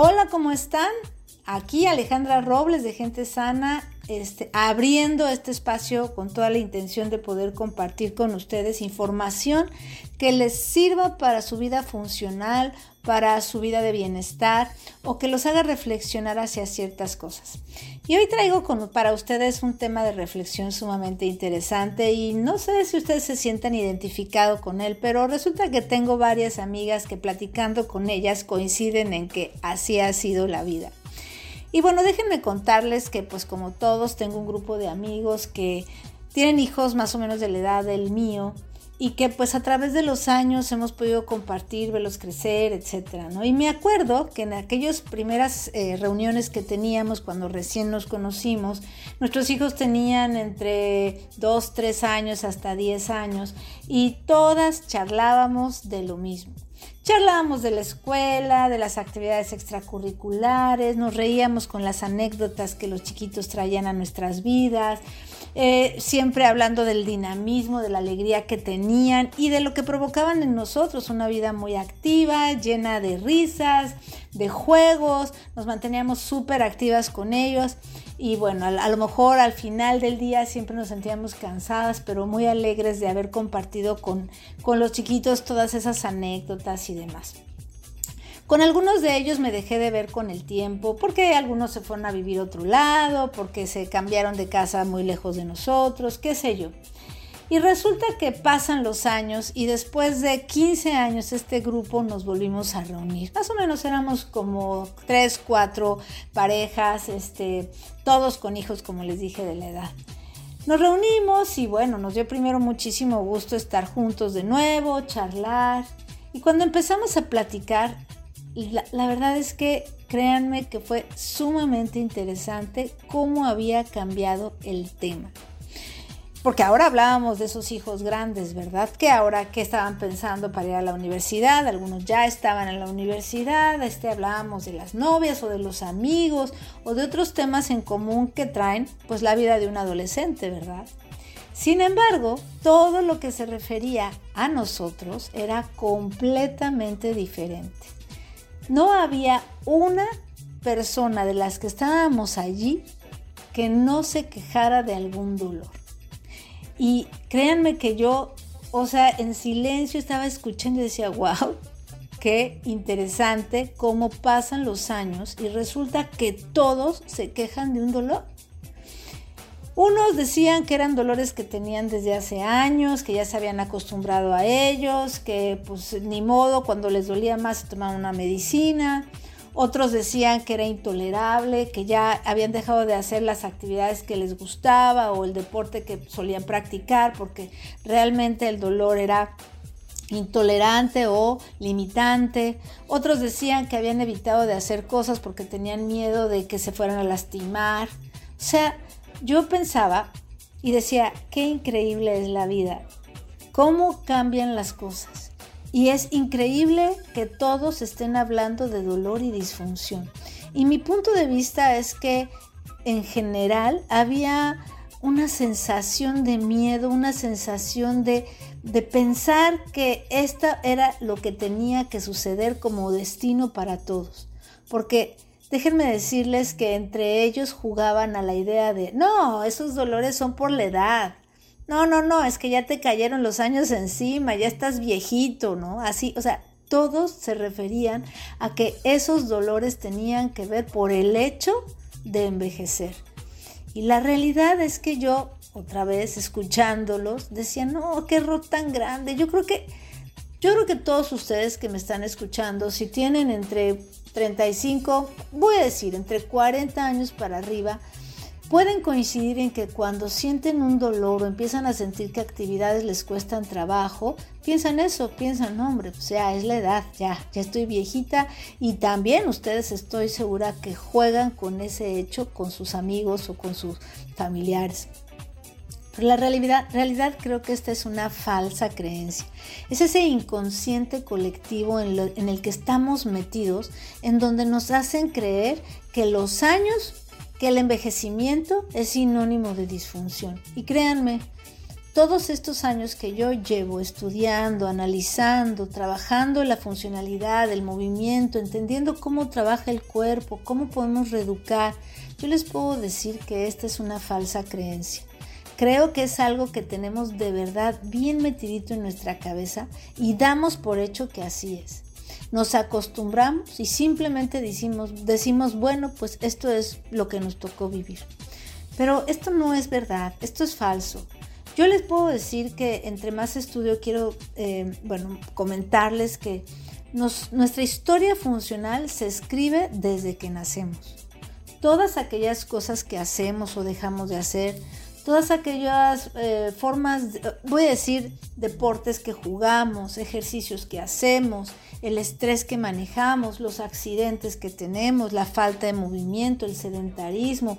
Hola, ¿cómo están? Aquí Alejandra Robles de Gente Sana, este, abriendo este espacio con toda la intención de poder compartir con ustedes información que les sirva para su vida funcional, para su vida de bienestar o que los haga reflexionar hacia ciertas cosas. Y hoy traigo para ustedes un tema de reflexión sumamente interesante y no sé si ustedes se sientan identificados con él, pero resulta que tengo varias amigas que platicando con ellas coinciden en que así ha sido la vida. Y bueno, déjenme contarles que pues como todos tengo un grupo de amigos que tienen hijos más o menos de la edad del mío y que pues a través de los años hemos podido compartir, verlos crecer, etcétera, ¿no? Y me acuerdo que en aquellas primeras eh, reuniones que teníamos cuando recién nos conocimos, nuestros hijos tenían entre 2, 3 años hasta 10 años y todas charlábamos de lo mismo. Charlábamos de la escuela, de las actividades extracurriculares, nos reíamos con las anécdotas que los chiquitos traían a nuestras vidas, eh, siempre hablando del dinamismo, de la alegría que tenían y de lo que provocaban en nosotros, una vida muy activa, llena de risas, de juegos, nos manteníamos súper activas con ellos y bueno, a, lo mejor al final del día siempre nos sentíamos cansadas, pero muy alegres de haber compartido con, con los chiquitos todas esas anécdotas y demás. Con algunos de ellos me dejé de ver con el tiempo, porque algunos se fueron a vivir a otro lado, porque se cambiaron de casa muy lejos de nosotros, qué sé yo. Y resulta que pasan los años y después de 15 años este grupo nos volvimos a reunir. Más o menos éramos como 3, 4 parejas, este, todos con hijos, como les dije, de la edad. Nos reunimos y bueno, nos dio primero muchísimo gusto estar juntos de nuevo, charlar. Y cuando empezamos a platicar, la, verdad es que créanme que fue sumamente interesante cómo había cambiado el tema. Porque ahora hablábamos de esos hijos grandes, ¿verdad? Que ahora qué estaban pensando para ir a la universidad, algunos ya estaban en la universidad, este hablábamos de las novias o de los amigos o de otros temas en común que traen pues la vida de un adolescente, ¿verdad? Sin embargo, todo lo que se refería a nosotros era completamente diferente no había una persona de las que estábamos allí que no se quejara de algún dolor. Y créanme que yo, o sea, en silencio estaba escuchando y decía, wow, qué interesante cómo pasan los años y resulta que todos se quejan de un dolor. Unos decían que eran dolores que tenían desde hace años, que ya se habían acostumbrado a ellos, que pues ni modo, cuando les dolía más se tomaban una medicina. Otros decían que era intolerable, que ya habían dejado de hacer las actividades que les gustaba o el deporte que solían practicar porque realmente el dolor era intolerante o limitante. Otros decían que habían evitado de hacer cosas porque tenían miedo de que se fueran a lastimar. O sea, yo pensaba y decía, qué increíble es la vida, cómo cambian las cosas. Y es increíble que todos estén hablando de dolor y disfunción. Y mi punto de vista es que en general había una sensación de miedo, una sensación de, de pensar que esta era lo que tenía que suceder como destino para todos. Porque Déjenme decirles que entre ellos jugaban a la idea de, no, esos dolores son por la edad. No, no, no, es que ya te cayeron los años encima, ya estás viejito, ¿no? Así, o sea, todos se referían a que esos dolores tenían que ver por el hecho de envejecer. Y la realidad es que yo, otra vez escuchándolos, decía, no, qué error tan grande. Yo creo que, yo creo que todos ustedes que me están escuchando, si tienen entre 35, voy a decir, entre 40 años para arriba, pueden coincidir en que cuando sienten un dolor o empiezan a sentir que actividades les cuestan trabajo, piensan eso, piensan, hombre, o sea, es la edad, ya, ya estoy viejita y también ustedes estoy segura que juegan con ese hecho con sus amigos o con sus familiares la realidad, realidad creo que esta es una falsa creencia. Es ese inconsciente colectivo en, en el que estamos metidos, en donde nos hacen creer que los años, que el envejecimiento es sinónimo de disfunción. Y créanme, todos estos años que yo llevo estudiando, analizando, trabajando la funcionalidad, el movimiento, entendiendo cómo trabaja el cuerpo, cómo podemos reeducar, yo les puedo decir que esta es una falsa creencia. Creo que es algo que tenemos de verdad bien metidito en nuestra cabeza y damos por hecho que así es. Nos acostumbramos y simplemente decimos, decimos, bueno, pues esto es lo que nos tocó vivir. Pero esto no es verdad, esto es falso. Yo les puedo decir que entre más estudio quiero, eh, bueno, comentarles que nuestra historia funcional se escribe desde que nacemos. Todas aquellas cosas que hacemos o dejamos de hacer, todas aquellas eh, formas, voy a decir, deportes que jugamos, ejercicios que hacemos, el estrés que manejamos, los accidentes que tenemos, la falta de movimiento, el sedentarismo,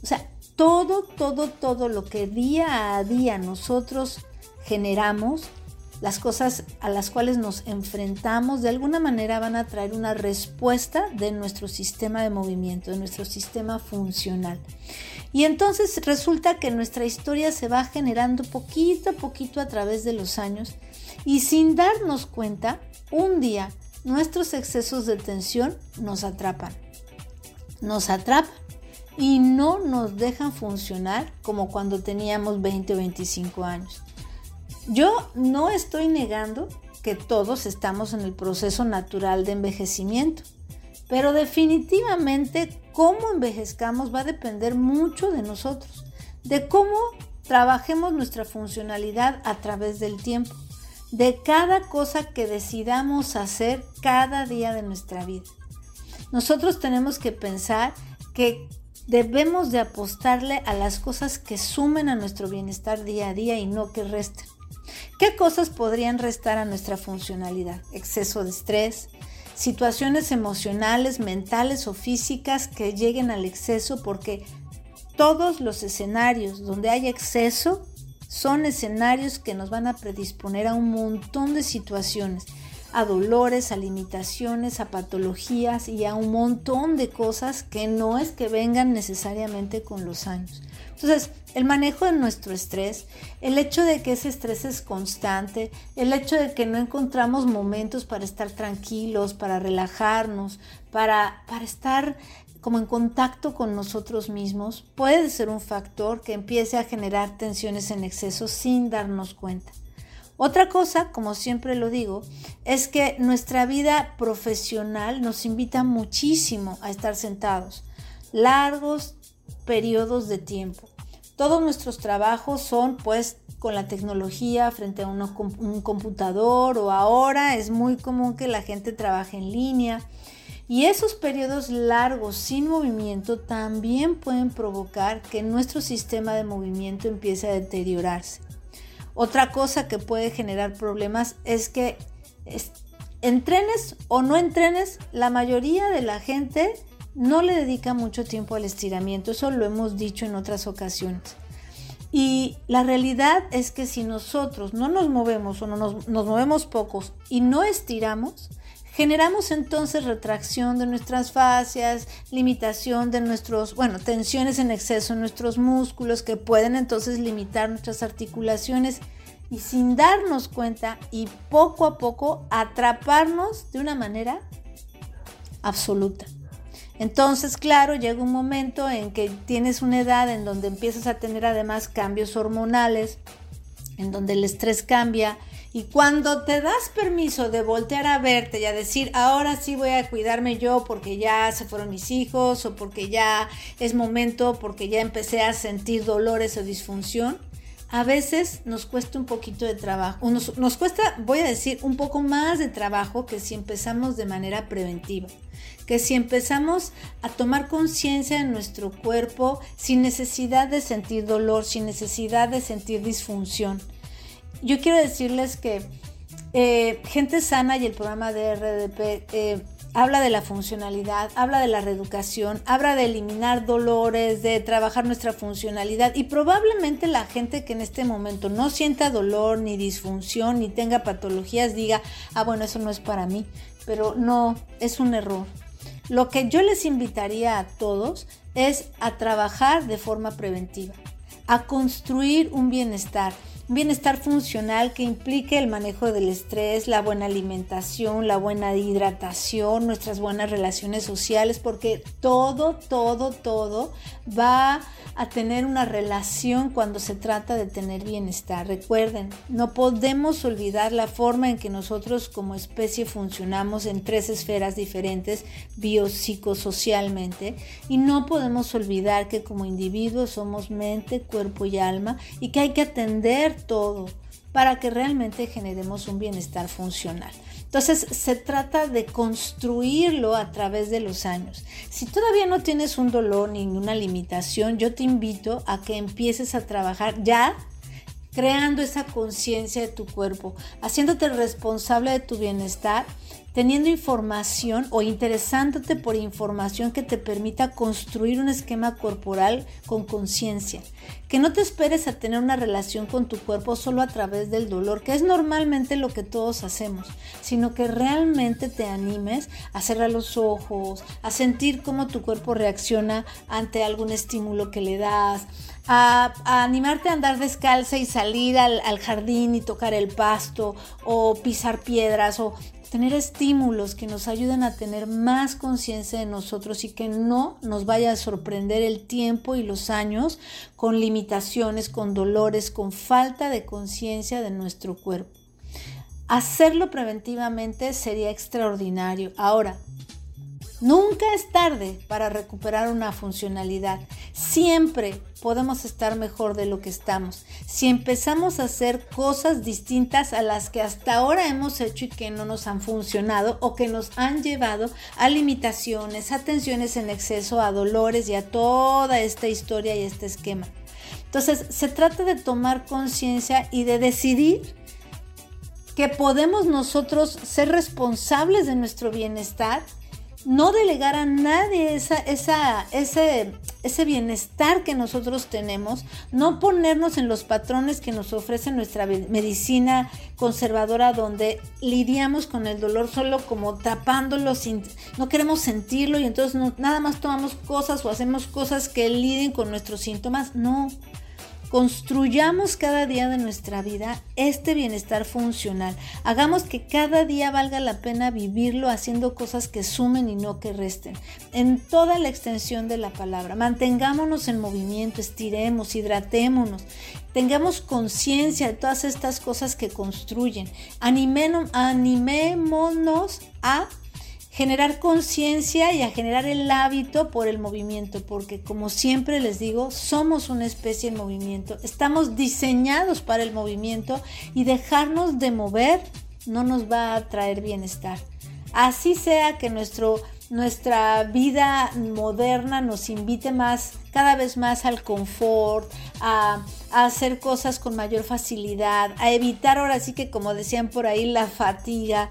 o sea, todo, todo, todo lo que día a día nosotros generamos, las cosas a las cuales nos enfrentamos, de alguna manera van a traer una respuesta de nuestro sistema de movimiento, de nuestro sistema funcional. Y entonces resulta que nuestra historia se va generando poquito a poquito a través de los años y sin darnos cuenta, un día nuestros excesos de tensión nos atrapan. Nos atrapan y no nos dejan funcionar como cuando teníamos 20 o 25 años. Yo no estoy negando que todos estamos en el proceso natural de envejecimiento. Pero definitivamente cómo envejezcamos va a depender mucho de nosotros, de cómo trabajemos nuestra funcionalidad a través del tiempo, de cada cosa que decidamos hacer cada día de nuestra vida. Nosotros tenemos que pensar que debemos de apostarle a las cosas que sumen a nuestro bienestar día a día y no que resten. ¿Qué cosas podrían restar a nuestra funcionalidad? Exceso de estrés, situaciones emocionales, mentales o físicas que lleguen al exceso porque todos los escenarios donde hay exceso son escenarios que nos van a predisponer a un montón de situaciones, a dolores, a limitaciones, a patologías y a un montón de cosas que no es que vengan necesariamente con los años. Entonces, el manejo de nuestro estrés, el hecho de que ese estrés es constante, el hecho de que no encontramos momentos para estar tranquilos, para relajarnos, para, para estar como en contacto con nosotros mismos, puede ser un factor que empiece a generar tensiones en exceso sin darnos cuenta. Otra cosa, como siempre lo digo, es que nuestra vida profesional nos invita muchísimo a estar sentados largos periodos de tiempo. Todos nuestros trabajos son pues con la tecnología frente a un computador o ahora es muy común que la gente trabaje en línea. Y esos periodos largos sin movimiento también pueden provocar que nuestro sistema de movimiento empiece a deteriorarse. Otra cosa que puede generar problemas es que entrenes o no entrenes, la mayoría de la gente no le dedica mucho tiempo al estiramiento, eso lo hemos dicho en otras ocasiones. Y la realidad es que si nosotros no nos movemos o no nos, nos, movemos pocos y no estiramos, generamos entonces retracción de nuestras fascias, limitación de nuestros, bueno, tensiones en exceso en nuestros músculos que pueden entonces limitar nuestras articulaciones y sin darnos cuenta y poco a poco atraparnos de una manera absoluta. Entonces, claro, llega un momento en que tienes una edad en donde empiezas a tener además cambios hormonales, en donde el estrés cambia. Y cuando te das permiso de voltear a verte y a decir, ahora sí voy a cuidarme yo porque ya se fueron mis hijos o porque ya es momento, porque ya empecé a sentir dolores o disfunción, a veces nos cuesta un poquito de trabajo, nos, nos, cuesta, voy a decir, un poco más de trabajo que si empezamos de manera preventiva que si empezamos a tomar conciencia de nuestro cuerpo sin necesidad de sentir dolor, sin necesidad de sentir disfunción. Yo quiero decirles que eh, Gente Sana y el programa de RDP eh, habla de la funcionalidad, habla de la reeducación, habla de eliminar dolores, de trabajar nuestra funcionalidad y probablemente la gente que en este momento no sienta dolor ni disfunción ni tenga patologías diga, ah bueno, eso no es para mí, pero no, es un error. Lo que yo les invitaría a todos es a trabajar de forma preventiva, a construir un bienestar, un bienestar funcional que implique el manejo del estrés, la buena alimentación, la buena hidratación, nuestras buenas relaciones sociales, porque todo, todo, todo va a tener una relación cuando se trata de tener bienestar. Recuerden, no podemos olvidar la forma en que nosotros como especie funcionamos en tres esferas diferentes biopsicosocialmente y no podemos olvidar que como individuos somos mente, cuerpo y alma y que hay que atender todo para que realmente generemos un bienestar funcional. Entonces se trata de construirlo a través de los años. Si todavía no tienes un dolor ni una limitación, yo te invito a que empieces a trabajar ya creando esa conciencia de tu cuerpo, haciéndote responsable de tu bienestar teniendo información o interesándote por información que te permita construir un esquema corporal con conciencia. Que no te esperes a tener una relación con tu cuerpo solo a través del dolor, que es normalmente lo que todos hacemos, sino que realmente te animes a cerrar los ojos, a sentir cómo tu cuerpo reacciona ante algún estímulo que le das, a, animarte a andar descalza y salir al, al, jardín y tocar el pasto o pisar piedras o tener estímulos que nos ayuden a tener más conciencia de nosotros y que no nos vaya a sorprender el tiempo y los años con limitaciones, con dolores, con falta de conciencia de nuestro cuerpo. Hacerlo preventivamente sería extraordinario. Ahora, Nunca es tarde para recuperar una funcionalidad. Siempre podemos estar mejor de lo que estamos. Si empezamos a hacer cosas distintas a las que hasta ahora hemos hecho y que no nos han funcionado o que nos han llevado a limitaciones, a tensiones en exceso, a dolores y a toda esta historia y este esquema. Entonces, se trata de tomar conciencia y de decidir que podemos nosotros ser responsables de nuestro bienestar no delegar a nadie esa, esa, ese, ese bienestar que nosotros tenemos, no ponernos en los patrones que nos ofrece nuestra medicina conservadora donde lidiamos con el dolor solo como tapándolo, sin, no queremos sentirlo y entonces nada más tomamos cosas o hacemos cosas que lidien con nuestros síntomas. No, Construyamos cada día de nuestra vida este bienestar funcional. Hagamos que cada día valga la pena vivirlo haciendo cosas que sumen y no que resten. En toda la extensión de la palabra. Mantengámonos en movimiento, estiremos, hidratémonos. Tengamos conciencia de todas estas cosas que construyen. animémonos a generar conciencia y a generar el hábito por el movimiento, porque como siempre les digo, somos una especie en movimiento, estamos diseñados para el movimiento y dejarnos de mover no nos va a traer bienestar. Así sea que nuestro, nuestra vida moderna nos invite más, cada vez más al confort, a, a hacer cosas con mayor facilidad, a evitar ahora sí que como decían por ahí la fatiga,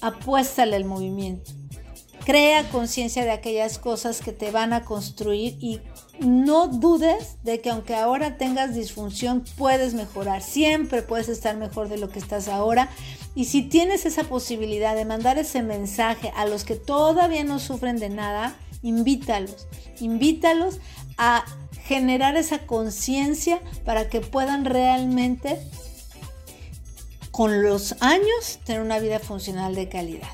apuéstale al movimiento. Crea conciencia de aquellas cosas que te van a construir y no dudes de que aunque ahora tengas disfunción, puedes mejorar. Siempre puedes estar mejor de lo que estás ahora. Y si tienes esa posibilidad de mandar ese mensaje a los que todavía no sufren de nada, invítalos. Invítalos a generar esa conciencia para que puedan realmente con los años tener una vida funcional de calidad.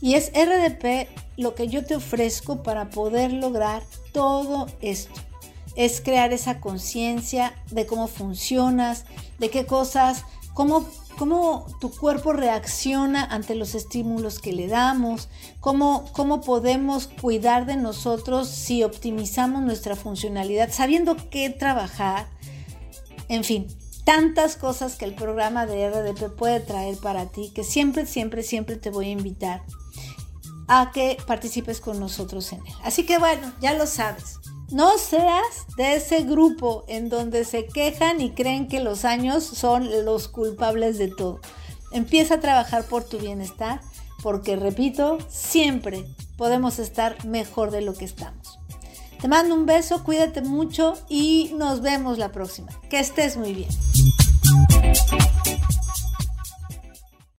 Y es RDP lo que yo te ofrezco para poder lograr todo esto. Es crear esa conciencia de cómo funcionas, de qué cosas, cómo, cómo tu cuerpo reacciona ante los estímulos que le damos, cómo, cómo podemos cuidar de nosotros si optimizamos nuestra funcionalidad, sabiendo qué trabajar. En fin, tantas cosas que el programa de RDP puede traer para ti, que siempre, siempre, siempre te voy a invitar a que participes con nosotros en él. Así que bueno, ya lo sabes. No seas de ese grupo en donde se quejan y creen que los años son los culpables de todo. Empieza a trabajar por tu bienestar, porque repito, siempre podemos estar mejor de lo que estamos. Te mando un beso, cuídate mucho y nos vemos la próxima. Que estés muy bien.